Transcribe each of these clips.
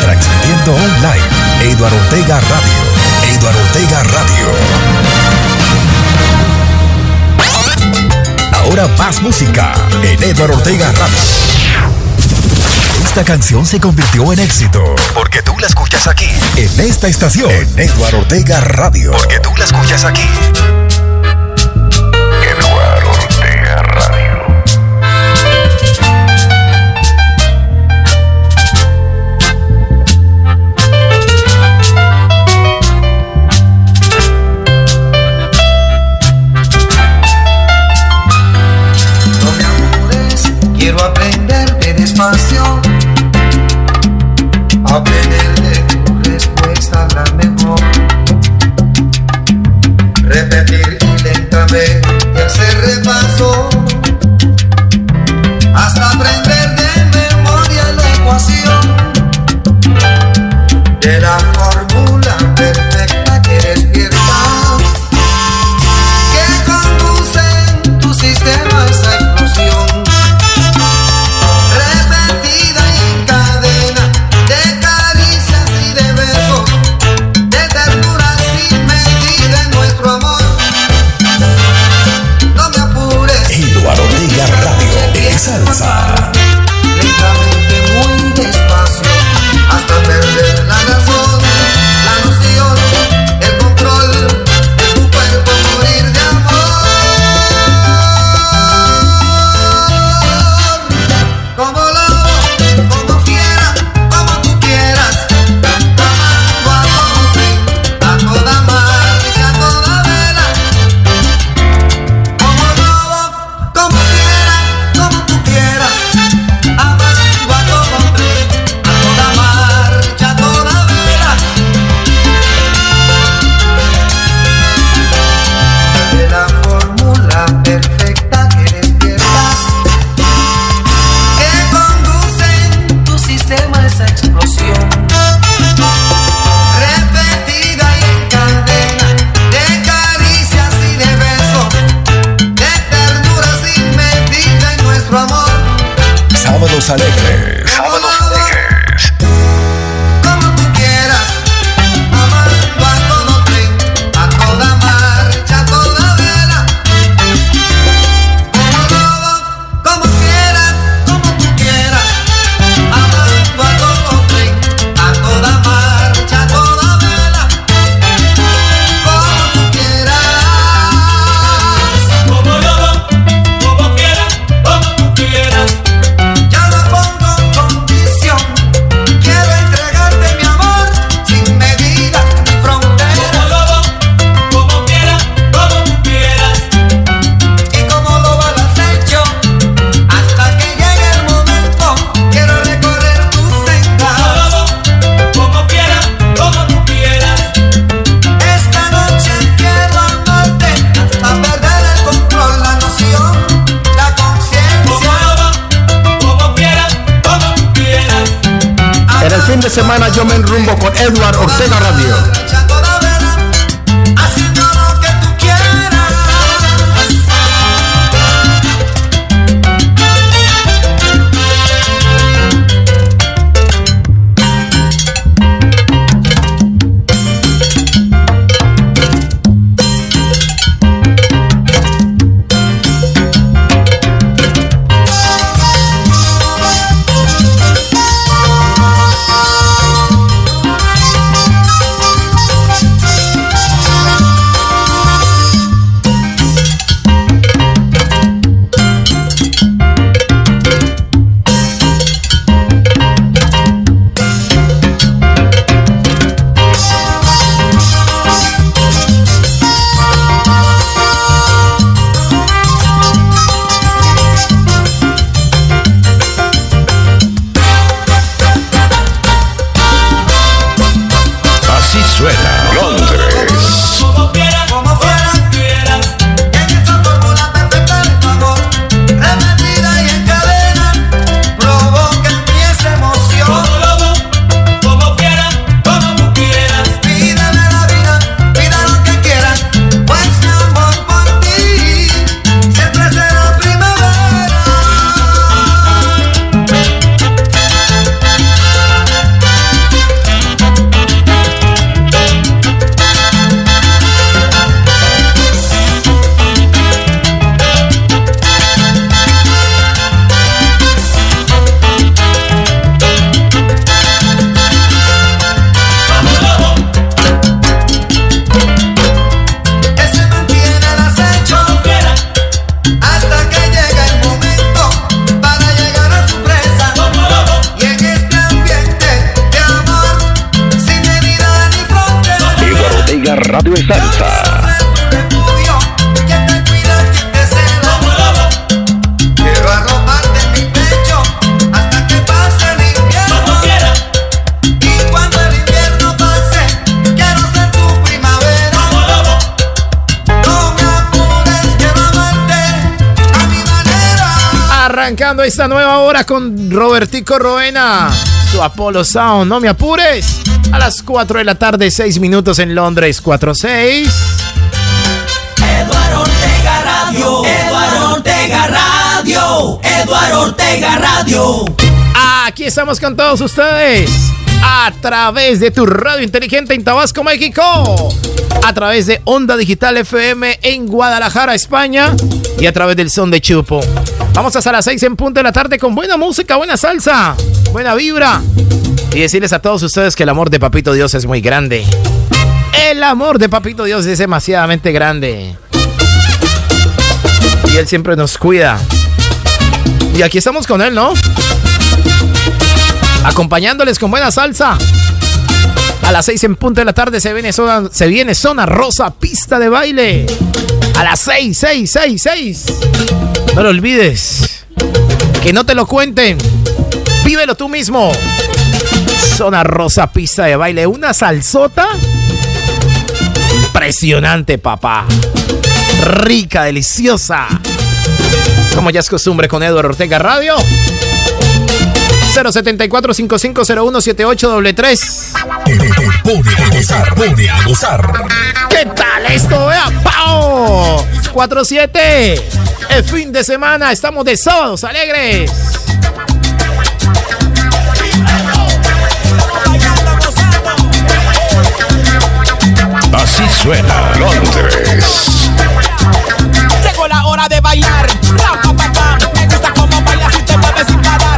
Transmitiendo online. Eduardo Ortega Radio. Eduardo Ortega Radio. Ahora más música en Eduardo Ortega Radio. Esta canción se convirtió en éxito porque tú la escuchas aquí, en esta estación, en Eduardo Ortega Radio. Porque tú la escuchas aquí. Eduardo Ortega Radio. Mi manera. Arrancando esta nueva hora con Robertico Roena, su Apollo Sound. No me apures. A las 4 de la tarde, 6 minutos en Londres, 4-6. Eduardo Ortega Radio. Eduardo Ortega Radio. Eduardo Ortega Radio. Aquí estamos con todos ustedes. A través de tu radio inteligente en Tabasco, México. A través de Onda Digital FM en Guadalajara, España. Y a través del Son de Chupo. Vamos hasta las 6 en punto de la tarde con buena música, buena salsa, buena vibra. Y decirles a todos ustedes que el amor de Papito Dios es muy grande. El amor de Papito Dios es demasiadamente grande. Y Él siempre nos cuida. Y aquí estamos con Él, ¿no? Acompañándoles con buena salsa. A las 6 en punto de la tarde se viene zona, rosa, pista de baile. A las 6, 6, 6, 6. No lo olvides. Que no te lo cuenten. Vívelo tú mismo. Zona rosa, pista de baile. Una salsota. Impresionante, papá. Rica, deliciosa. Como ya es costumbre con Eduardo Ortega Radio. 074 5501 7833 Te, te pone a gozar, pone a gozar. ¿Qué tal esto? Vea, ¡Pau! 4-7. El fin de semana. Estamos de sábados alegres. Así suena Londres. Llegó la hora de bailar. Ra, pa, pa, pa. Me gusta cómo bailas y te mueves sin parar.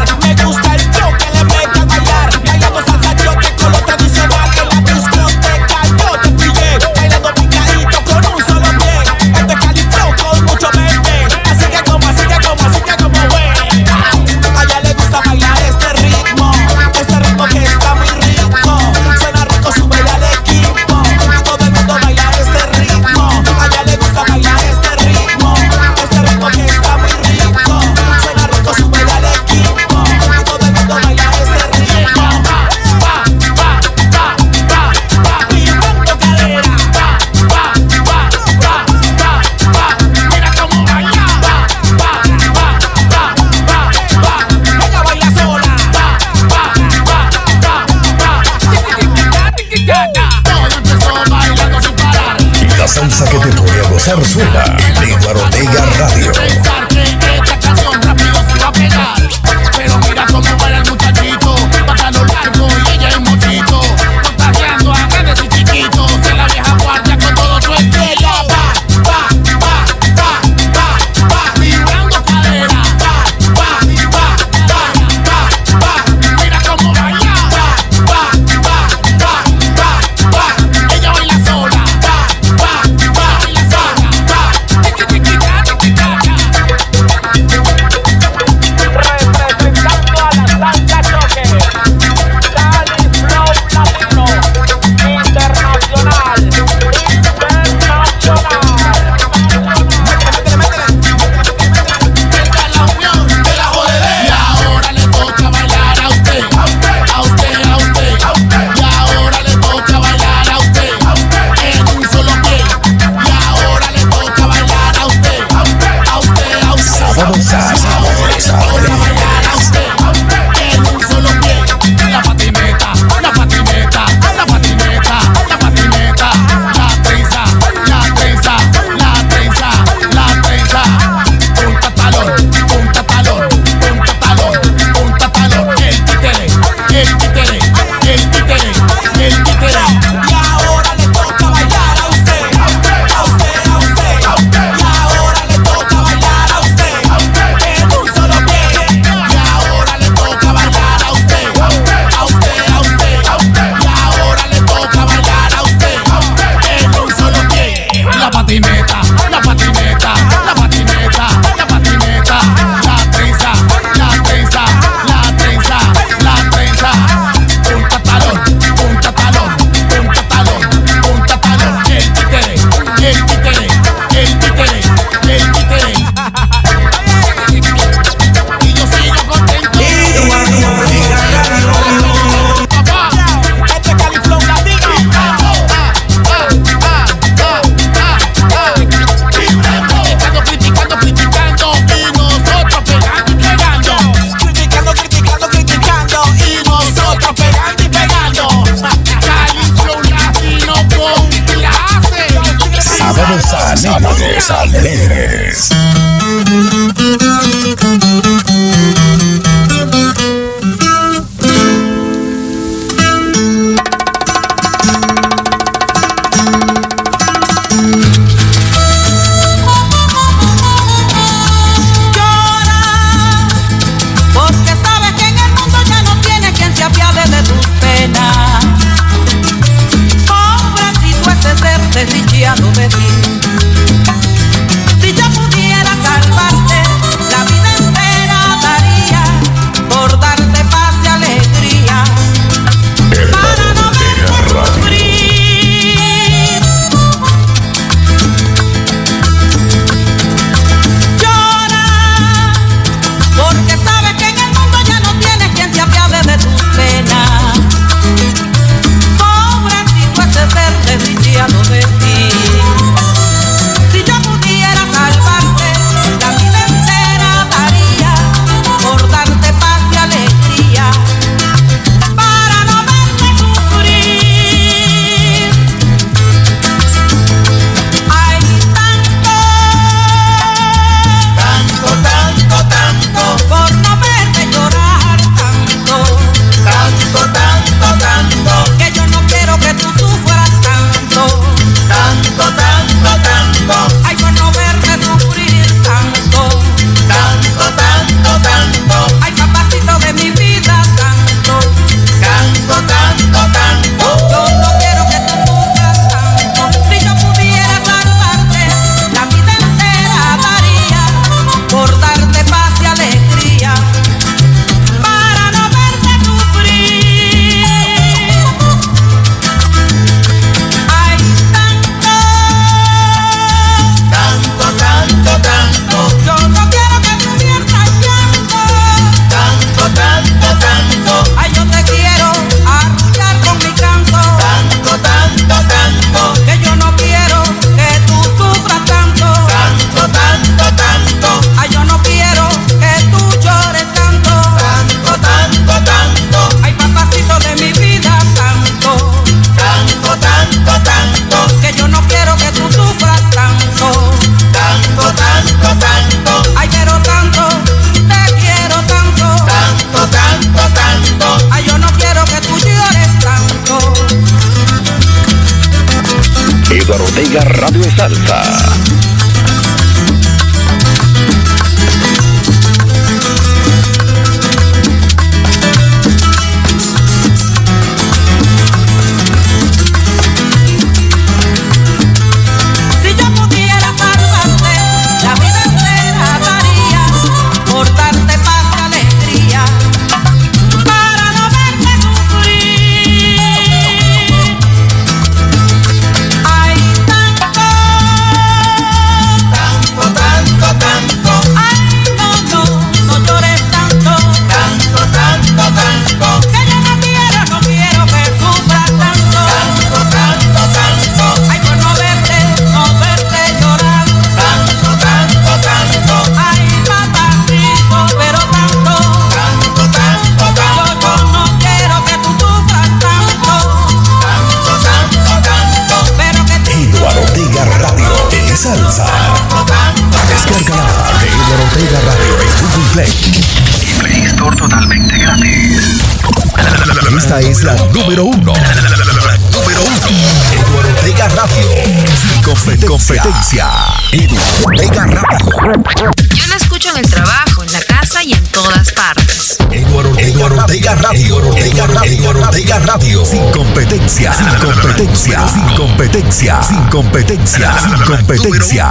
es la número uno. Número uno. Eduardo Ortega Radio. Sin competencia. competencia. Eduardo Ortega Radio. Yo la escucho en el trabajo, en la casa y en todas partes. Eduardo Ortega Radio. Eduardo Ortega Radio. Sin competencia. Sin competencia. Sin competencia. Sin competencia. Sin competencia.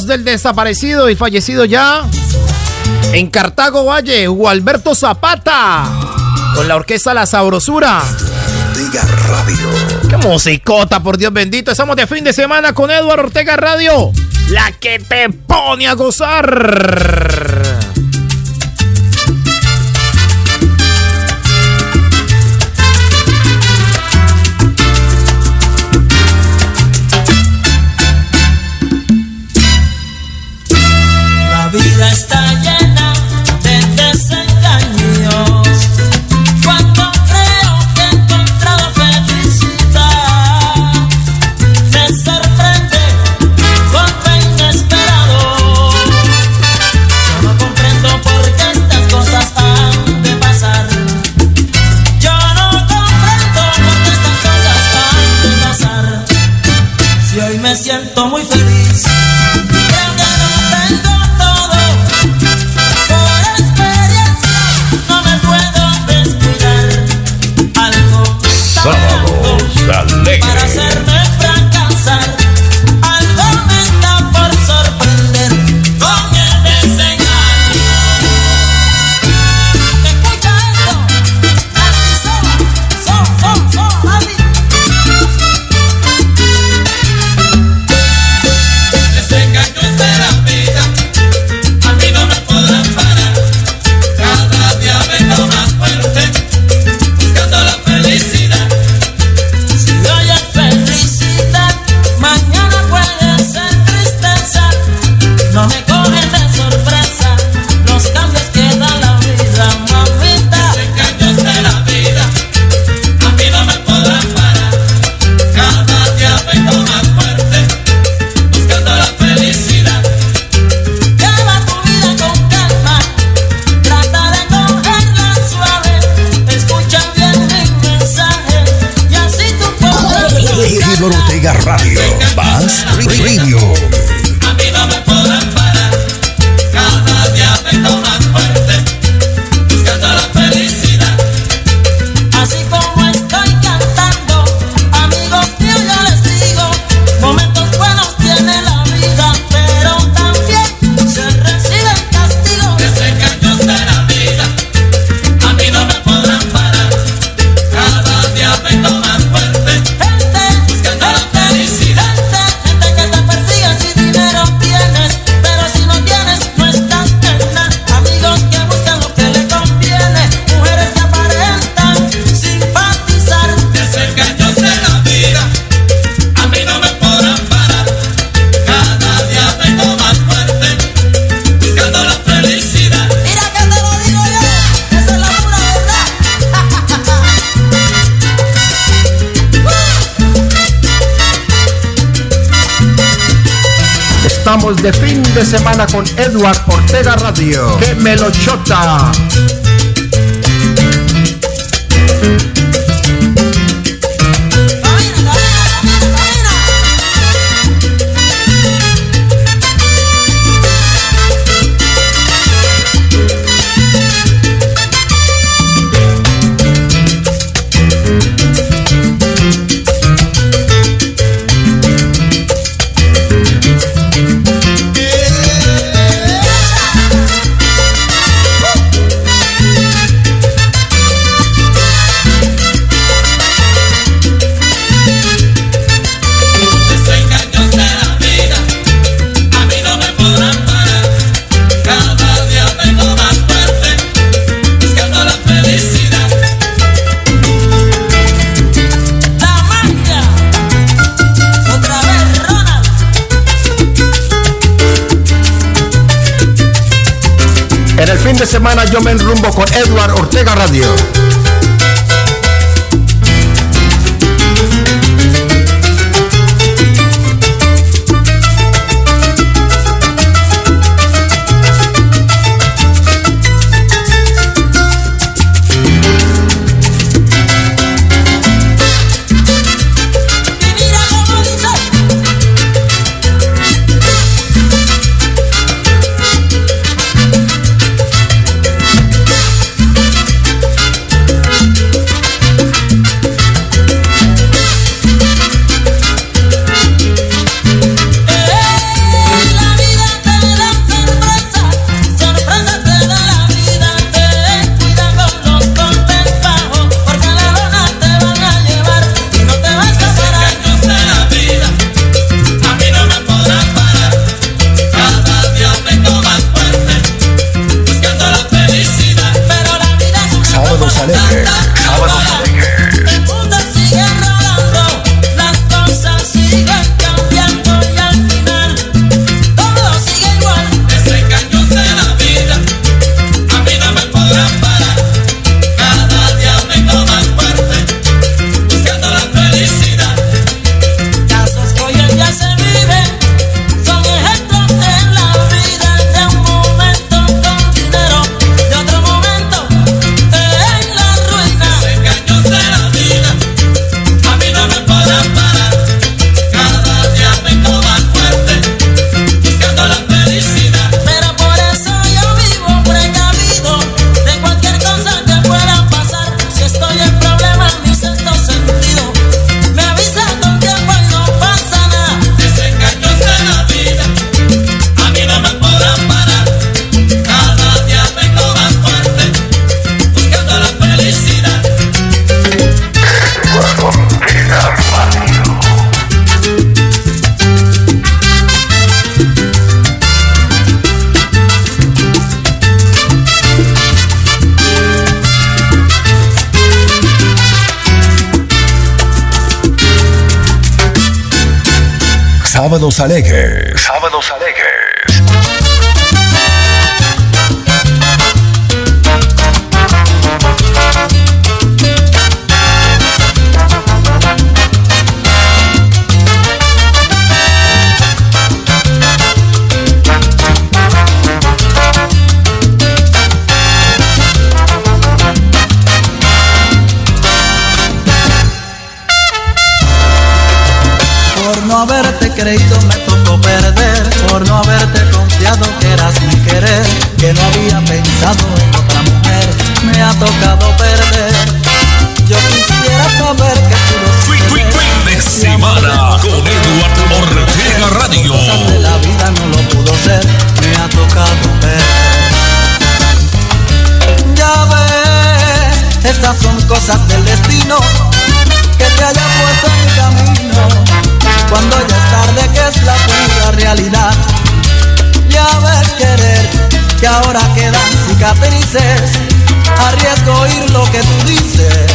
del desaparecido y fallecido ya en Cartago Valle, Gualberto Zapata, con la orquesta La Sabrosura. Ortega Radio. ¡Qué musicota, por Dios bendito! Estamos de fin de semana con Eduardo Ortega Radio, la que te pone a gozar. semana con Edward Ortega Radio. ¡Que me lo chota! semana yo me enrumbo con Edward Ortega Radio. Sábados Alegres. Ves, estas son cosas del destino que te haya puesto en mi camino. Cuando ya es tarde, que es la pura realidad. Ya ves querer, que ahora quedan cicatrices. Arriesgo oír lo que tú dices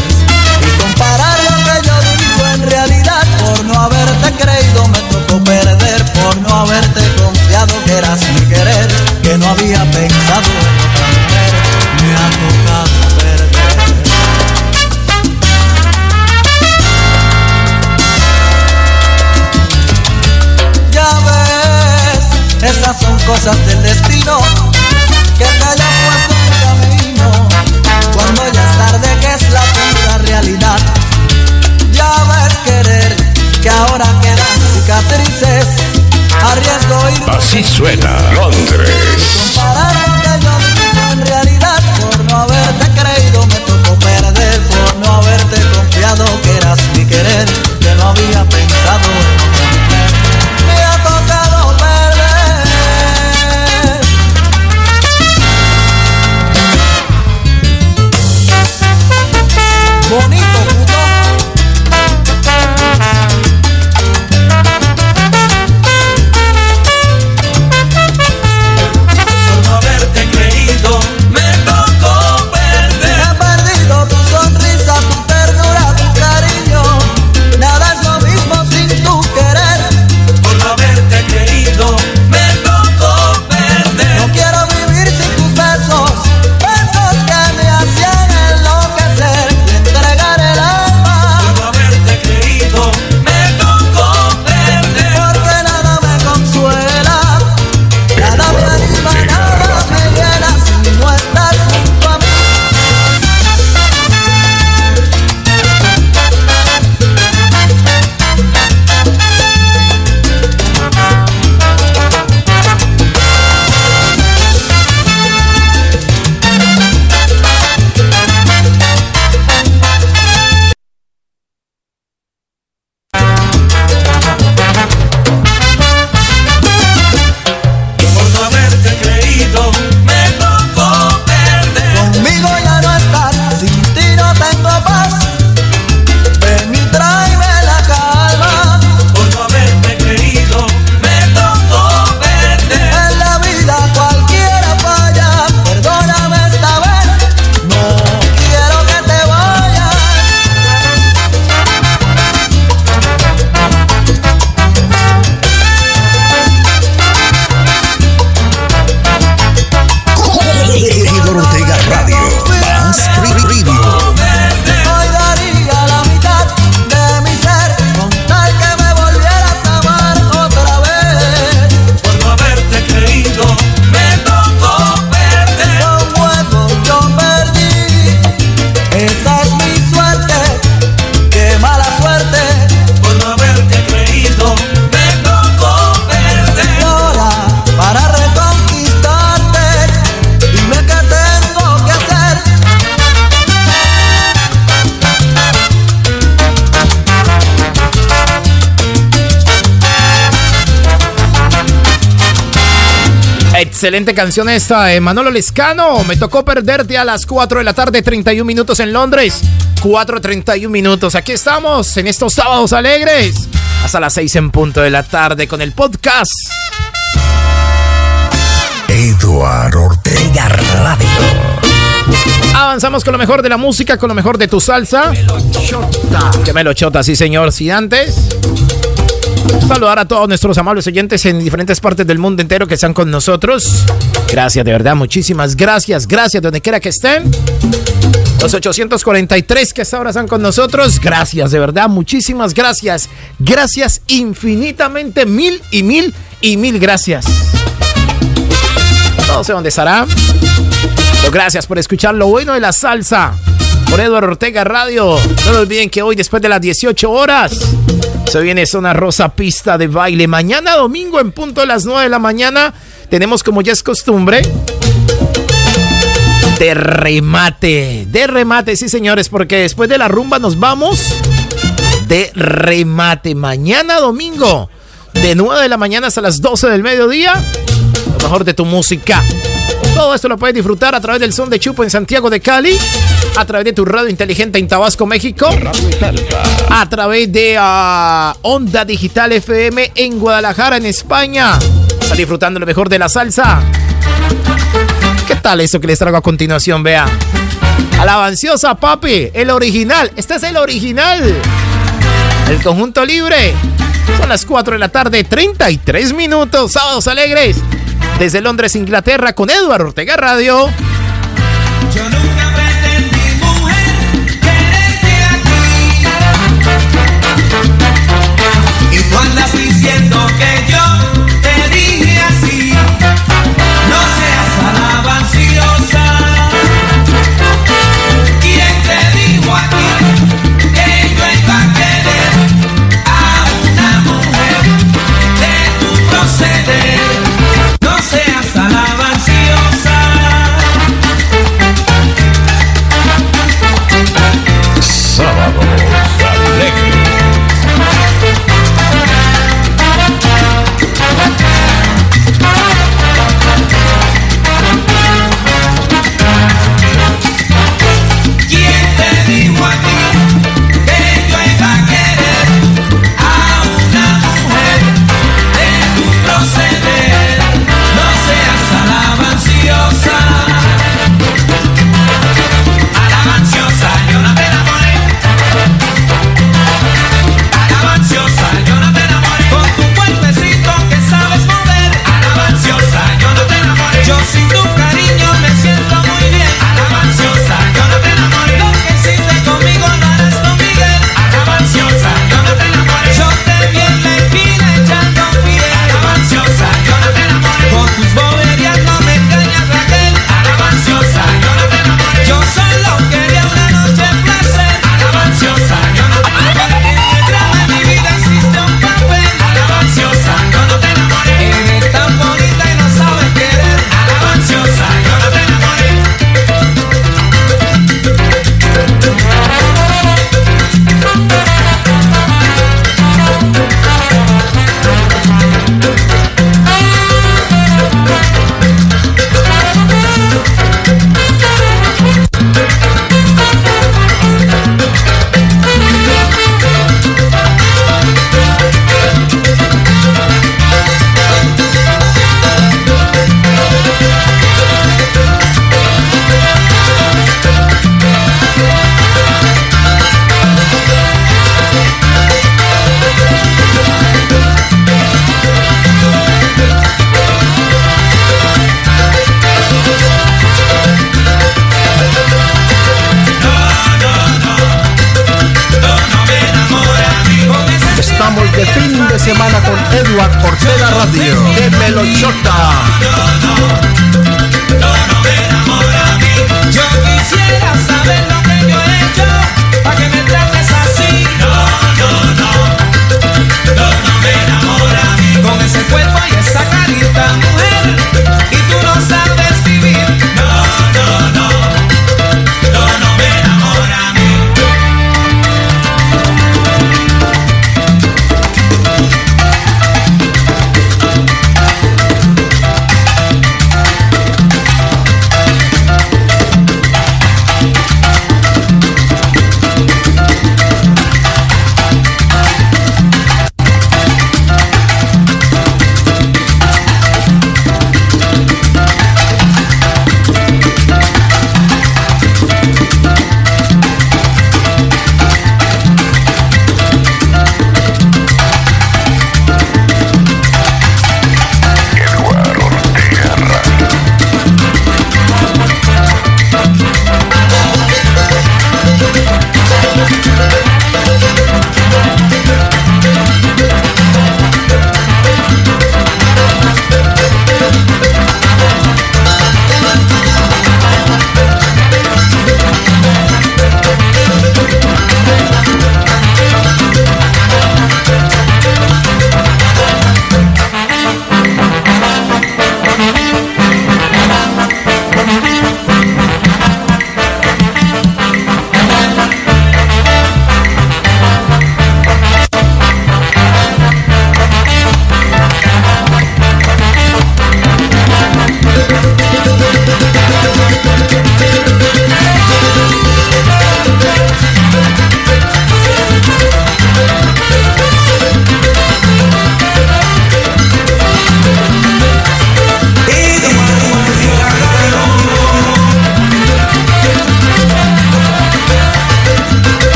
y comparar lo que yo digo en realidad. Por no haberte creído me tocó perder, por no haberte confiado que eras mi querer, que no había pensado en. Me ha tocado esas son cosas del destino que te haya puesto en el camino. Cuando ya es tarde, que es la pura realidad. Ya ves querer, que ahora quedan cicatrices. Arriesgo lo Así suena Londres. comparar lo que yo digo en realidad. Por no haberte creído me tocó perder. Por no haberte confiado que eras mi querer. Que no había pensado Excelente canción esta de Manolo Lescano. Me tocó perderte a las 4 de la tarde, 31 minutos en Londres. 4.31 minutos. Aquí estamos en estos sábados alegres. Hasta las 6 en punto de la tarde con el podcast. Eduardo Ortega Radio. Avanzamos con lo mejor de la música, con lo mejor de tu salsa. Que me lo chota, sí señor. Si antes Saludar a todos nuestros amables oyentes en diferentes partes del mundo entero que están con nosotros. Gracias, de verdad, muchísimas gracias. Gracias donde quiera que estén. Los 843 que ahora están con nosotros. Gracias, de verdad, muchísimas gracias. Gracias infinitamente, mil y mil y mil gracias. No sé dónde estará. Gracias por escuchar lo bueno de la salsa. Por Eduardo Ortega Radio. No olviden que hoy, después de las 18 horas, se viene Zona Rosa Pista de Baile. Mañana domingo, en punto de las 9 de la mañana, tenemos como ya es costumbre. De remate, de remate, sí señores, porque después de la rumba nos vamos de remate. Mañana domingo, de 9 de la mañana hasta las 12 del mediodía, lo mejor de tu música. Todo esto lo puedes disfrutar a través del Son de Chupo en Santiago de Cali, a través de tu radio inteligente en Tabasco, México, a través de ah, Onda Digital FM en Guadalajara, en España. Está disfrutando lo mejor de la salsa. ¿Qué tal eso que les traigo a continuación? Vea. Alabanciosa, papi. El original. Este es el original. El conjunto libre. Son las 4 de la tarde, 33 minutos. Sábados alegres. Desde Londres, Inglaterra, con Eduardo Ortega Radio. Semana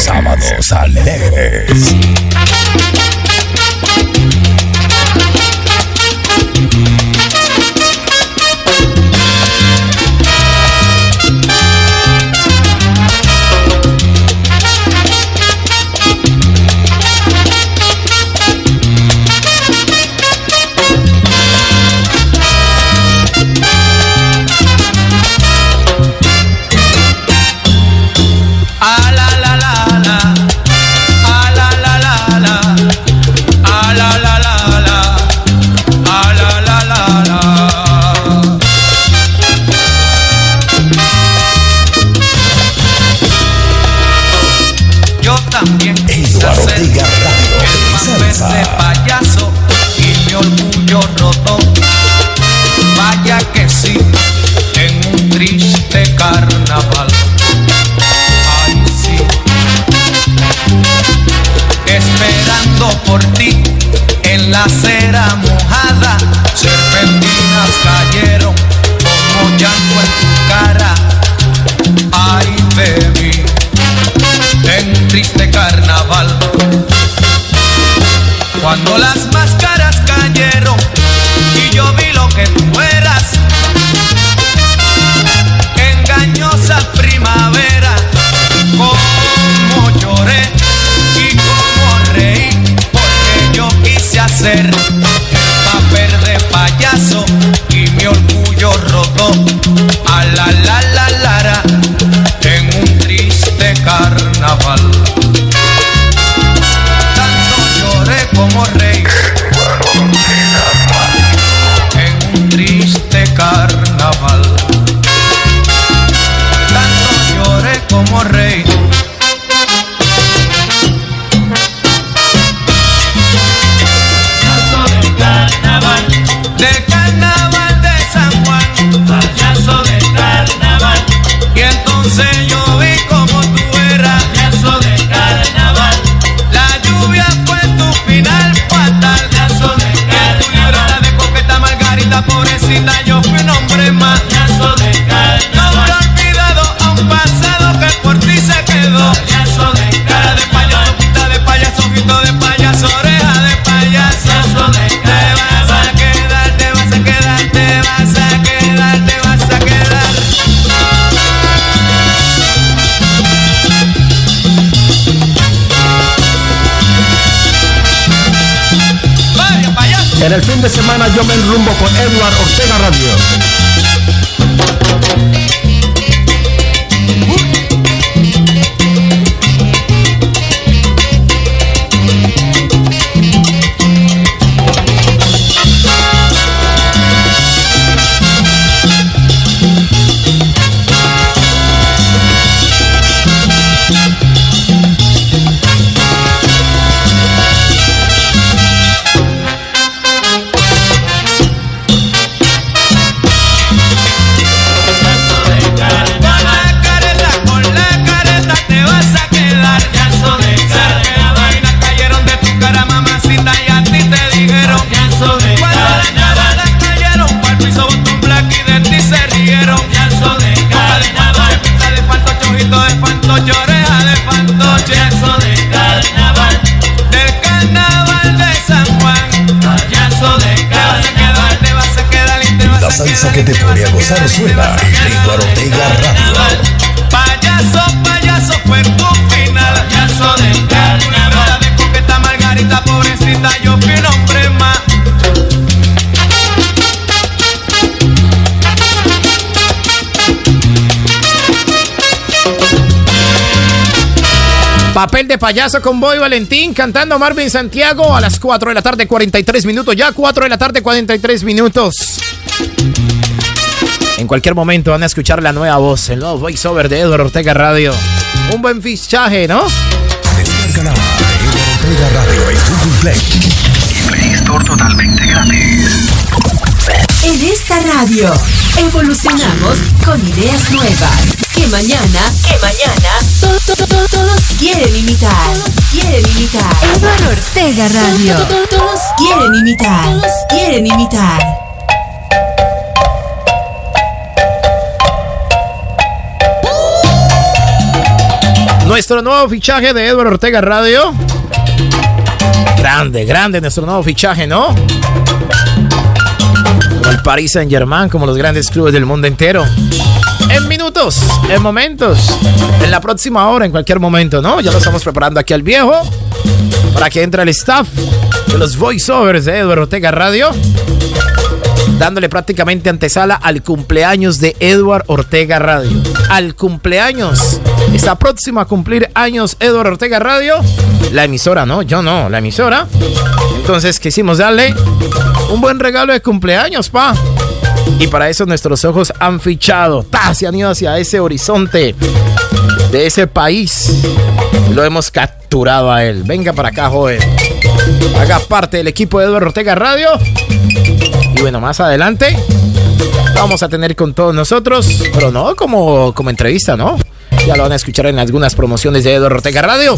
sábados alegres. Eduard Ortega Radio. Zarzuela, Lito Ortega Radio. Payaso, payaso, cuento final. Payaso de carnaval. de coqueta margarita, pobrecita, yo más. Papel de payaso con Boy Valentín cantando Marvin Santiago a las 4 de la tarde, 43 minutos. Ya 4 de la tarde, 43 minutos. En cualquier momento van a escuchar la nueva voz, el nuevo voiceover de Eduardo Ortega Radio. Un buen fichaje, ¿no? Descarga la de Eduardo Ortega Radio en Y Play Store. En esta radio evolucionamos con ideas nuevas. Que mañana, que mañana, todos, todos, todos, quieren imitar. Quieren imitar. Eduardo Ortega Radio. Todos quieren imitar. Todos quieren imitar. Nuestro nuevo fichaje de Edward Ortega Radio. Grande, grande nuestro nuevo fichaje, ¿no? Como el Paris Saint Germain, como los grandes clubes del mundo entero. En minutos, en momentos, en la próxima hora, en cualquier momento, ¿no? Ya lo estamos preparando aquí al viejo para que entre el staff de los voiceovers de Edward Ortega Radio dándole prácticamente antesala al cumpleaños de Edward Ortega Radio. Al cumpleaños. Está próximo a cumplir años Edward Ortega Radio. La emisora, ¿no? Yo no, la emisora. Entonces quisimos darle un buen regalo de cumpleaños, pa. Y para eso nuestros ojos han fichado. ¡Ta! Se han ido hacia ese horizonte de ese país. Lo hemos capturado a él. Venga para acá, joven. Haga parte del equipo de Edward Ortega Radio. Y bueno, más adelante vamos a tener con todos nosotros, pero no como, como entrevista, ¿no? Ya lo van a escuchar en algunas promociones de Eduardo Ortega Radio.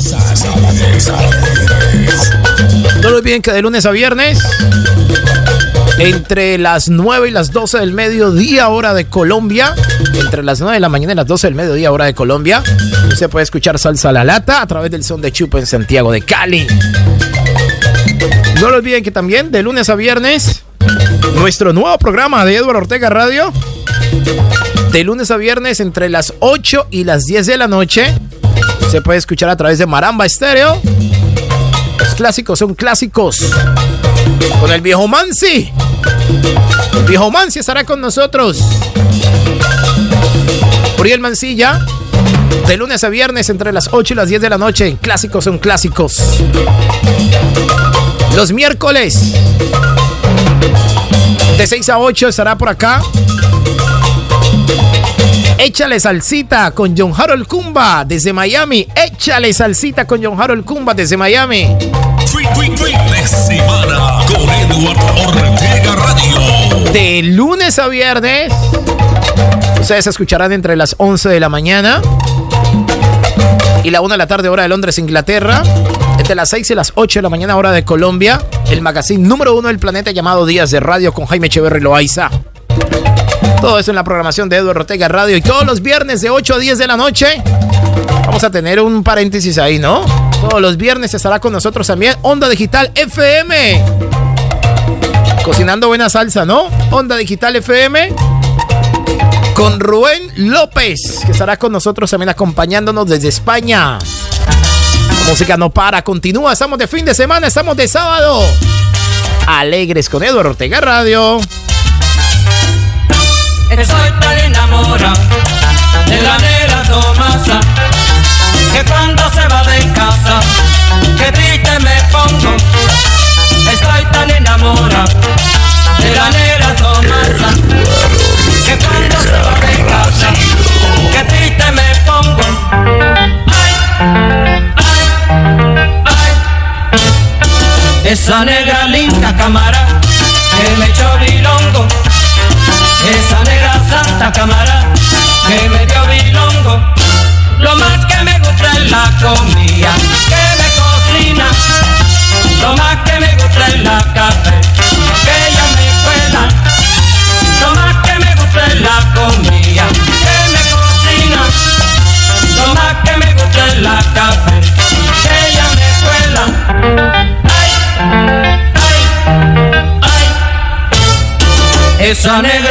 No olviden que de lunes a viernes, entre las 9 y las 12 del mediodía, hora de Colombia, entre las 9 de la mañana y las 12 del mediodía, hora de Colombia, usted puede escuchar Salsa a la Lata a través del son de Chupo en Santiago de Cali. No lo olviden que también de lunes a viernes, nuestro nuevo programa de Eduardo Ortega Radio, de lunes a viernes entre las 8 y las 10 de la noche, se puede escuchar a través de Maramba Estéreo. Los clásicos son clásicos. Con el viejo Mansi. El viejo Mansi estará con nosotros. Uriel Mancilla. De lunes a viernes entre las 8 y las 10 de la noche. Clásicos son clásicos. Los miércoles. De 6 a 8 estará por acá. Échale salsita con John Harold Kumba desde Miami. Échale salsita con John Harold Kumba desde Miami. De semana con Edward Ortega Radio. De lunes a viernes. Ustedes escucharán entre las 11 de la mañana y la 1 de la tarde, hora de Londres, Inglaterra. Entre las 6 y las 8 de la mañana, hora de Colombia. El magazine número uno del planeta llamado Días de Radio con Jaime Echeverry Loaiza. Todo eso en la programación de Eduardo Ortega Radio. Y todos los viernes de 8 a 10 de la noche. Vamos a tener un paréntesis ahí, ¿no? Todos los viernes estará con nosotros también Onda Digital FM. Cocinando buena salsa, ¿no? Onda Digital FM. Con Rubén López, que estará con nosotros también acompañándonos desde España. Música no para, continúa. Estamos de fin de semana, estamos de sábado. Alegres con Eduardo Ortega Radio. Estoy tan enamorado de la negra Tomasa que cuando se va de casa, que triste me pongo. Estoy tan enamorado de la negra Tomasa que cuando se va de casa, Esa negra linda cámara que me echó bilongo. Esa negra santa cámara que me dio bilongo. Lo más que me gusta es la comida que me cocina. Lo más que me gusta es la café que ella ay.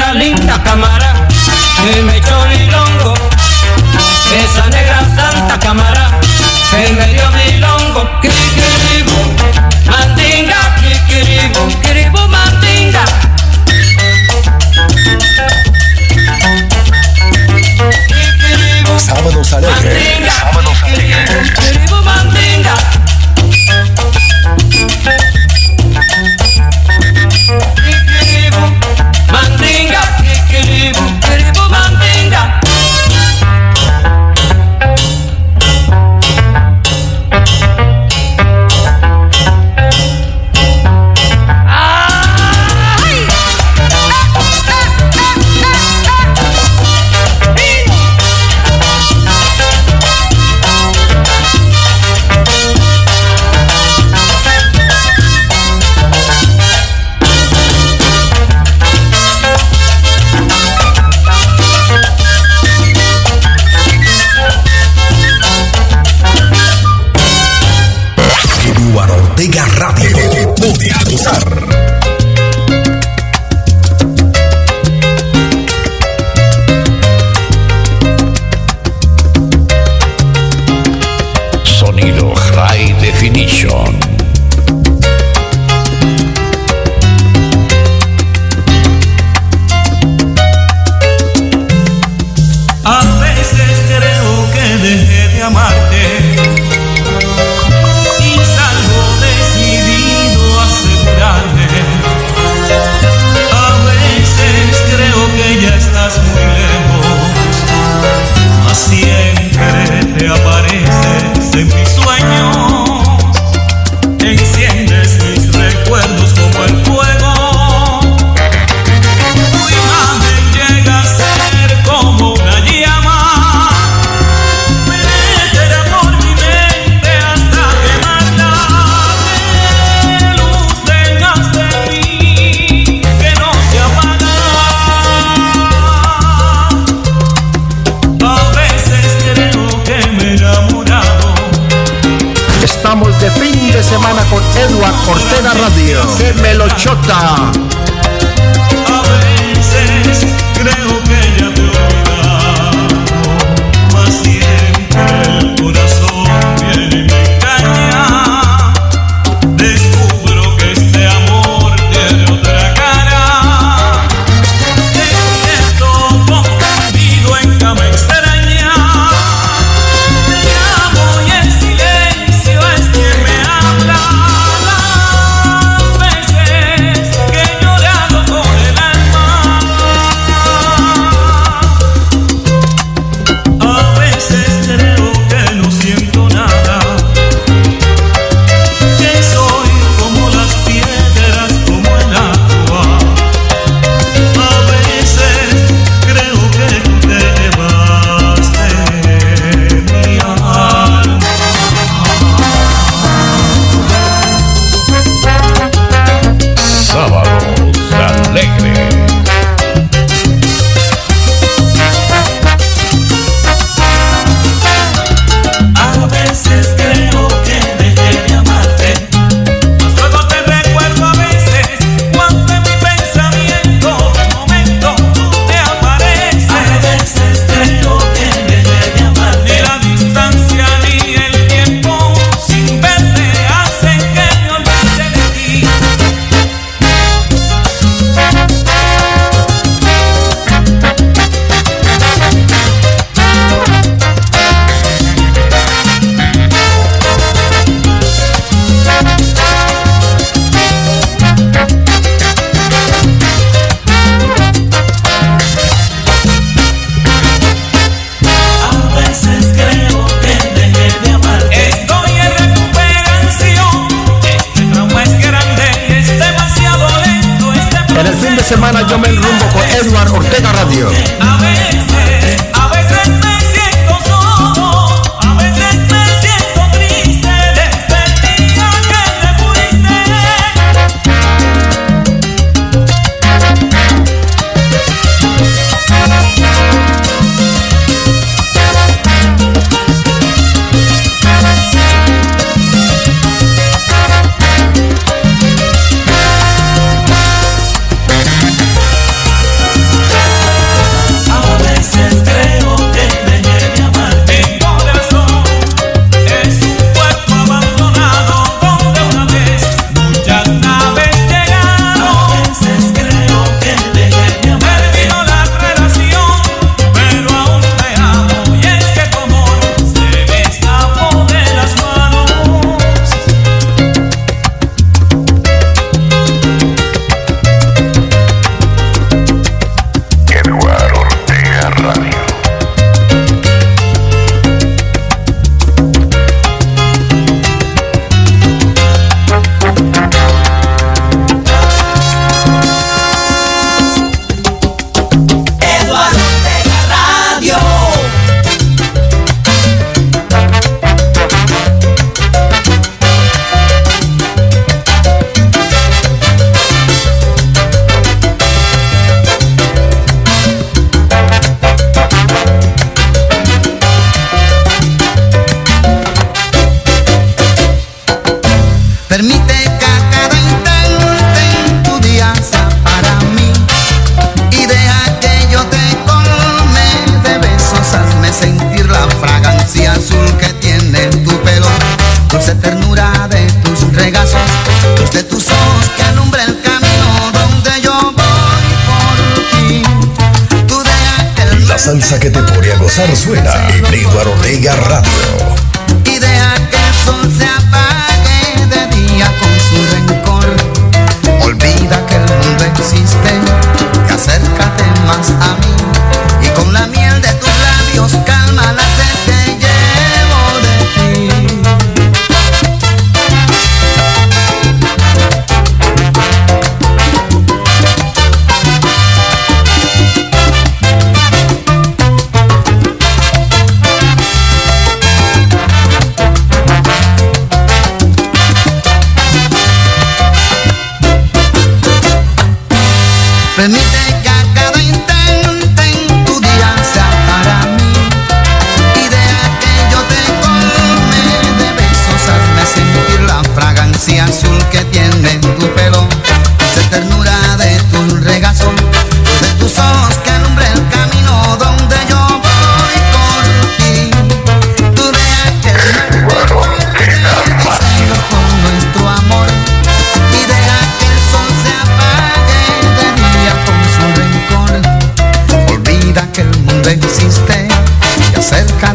Permite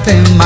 acércate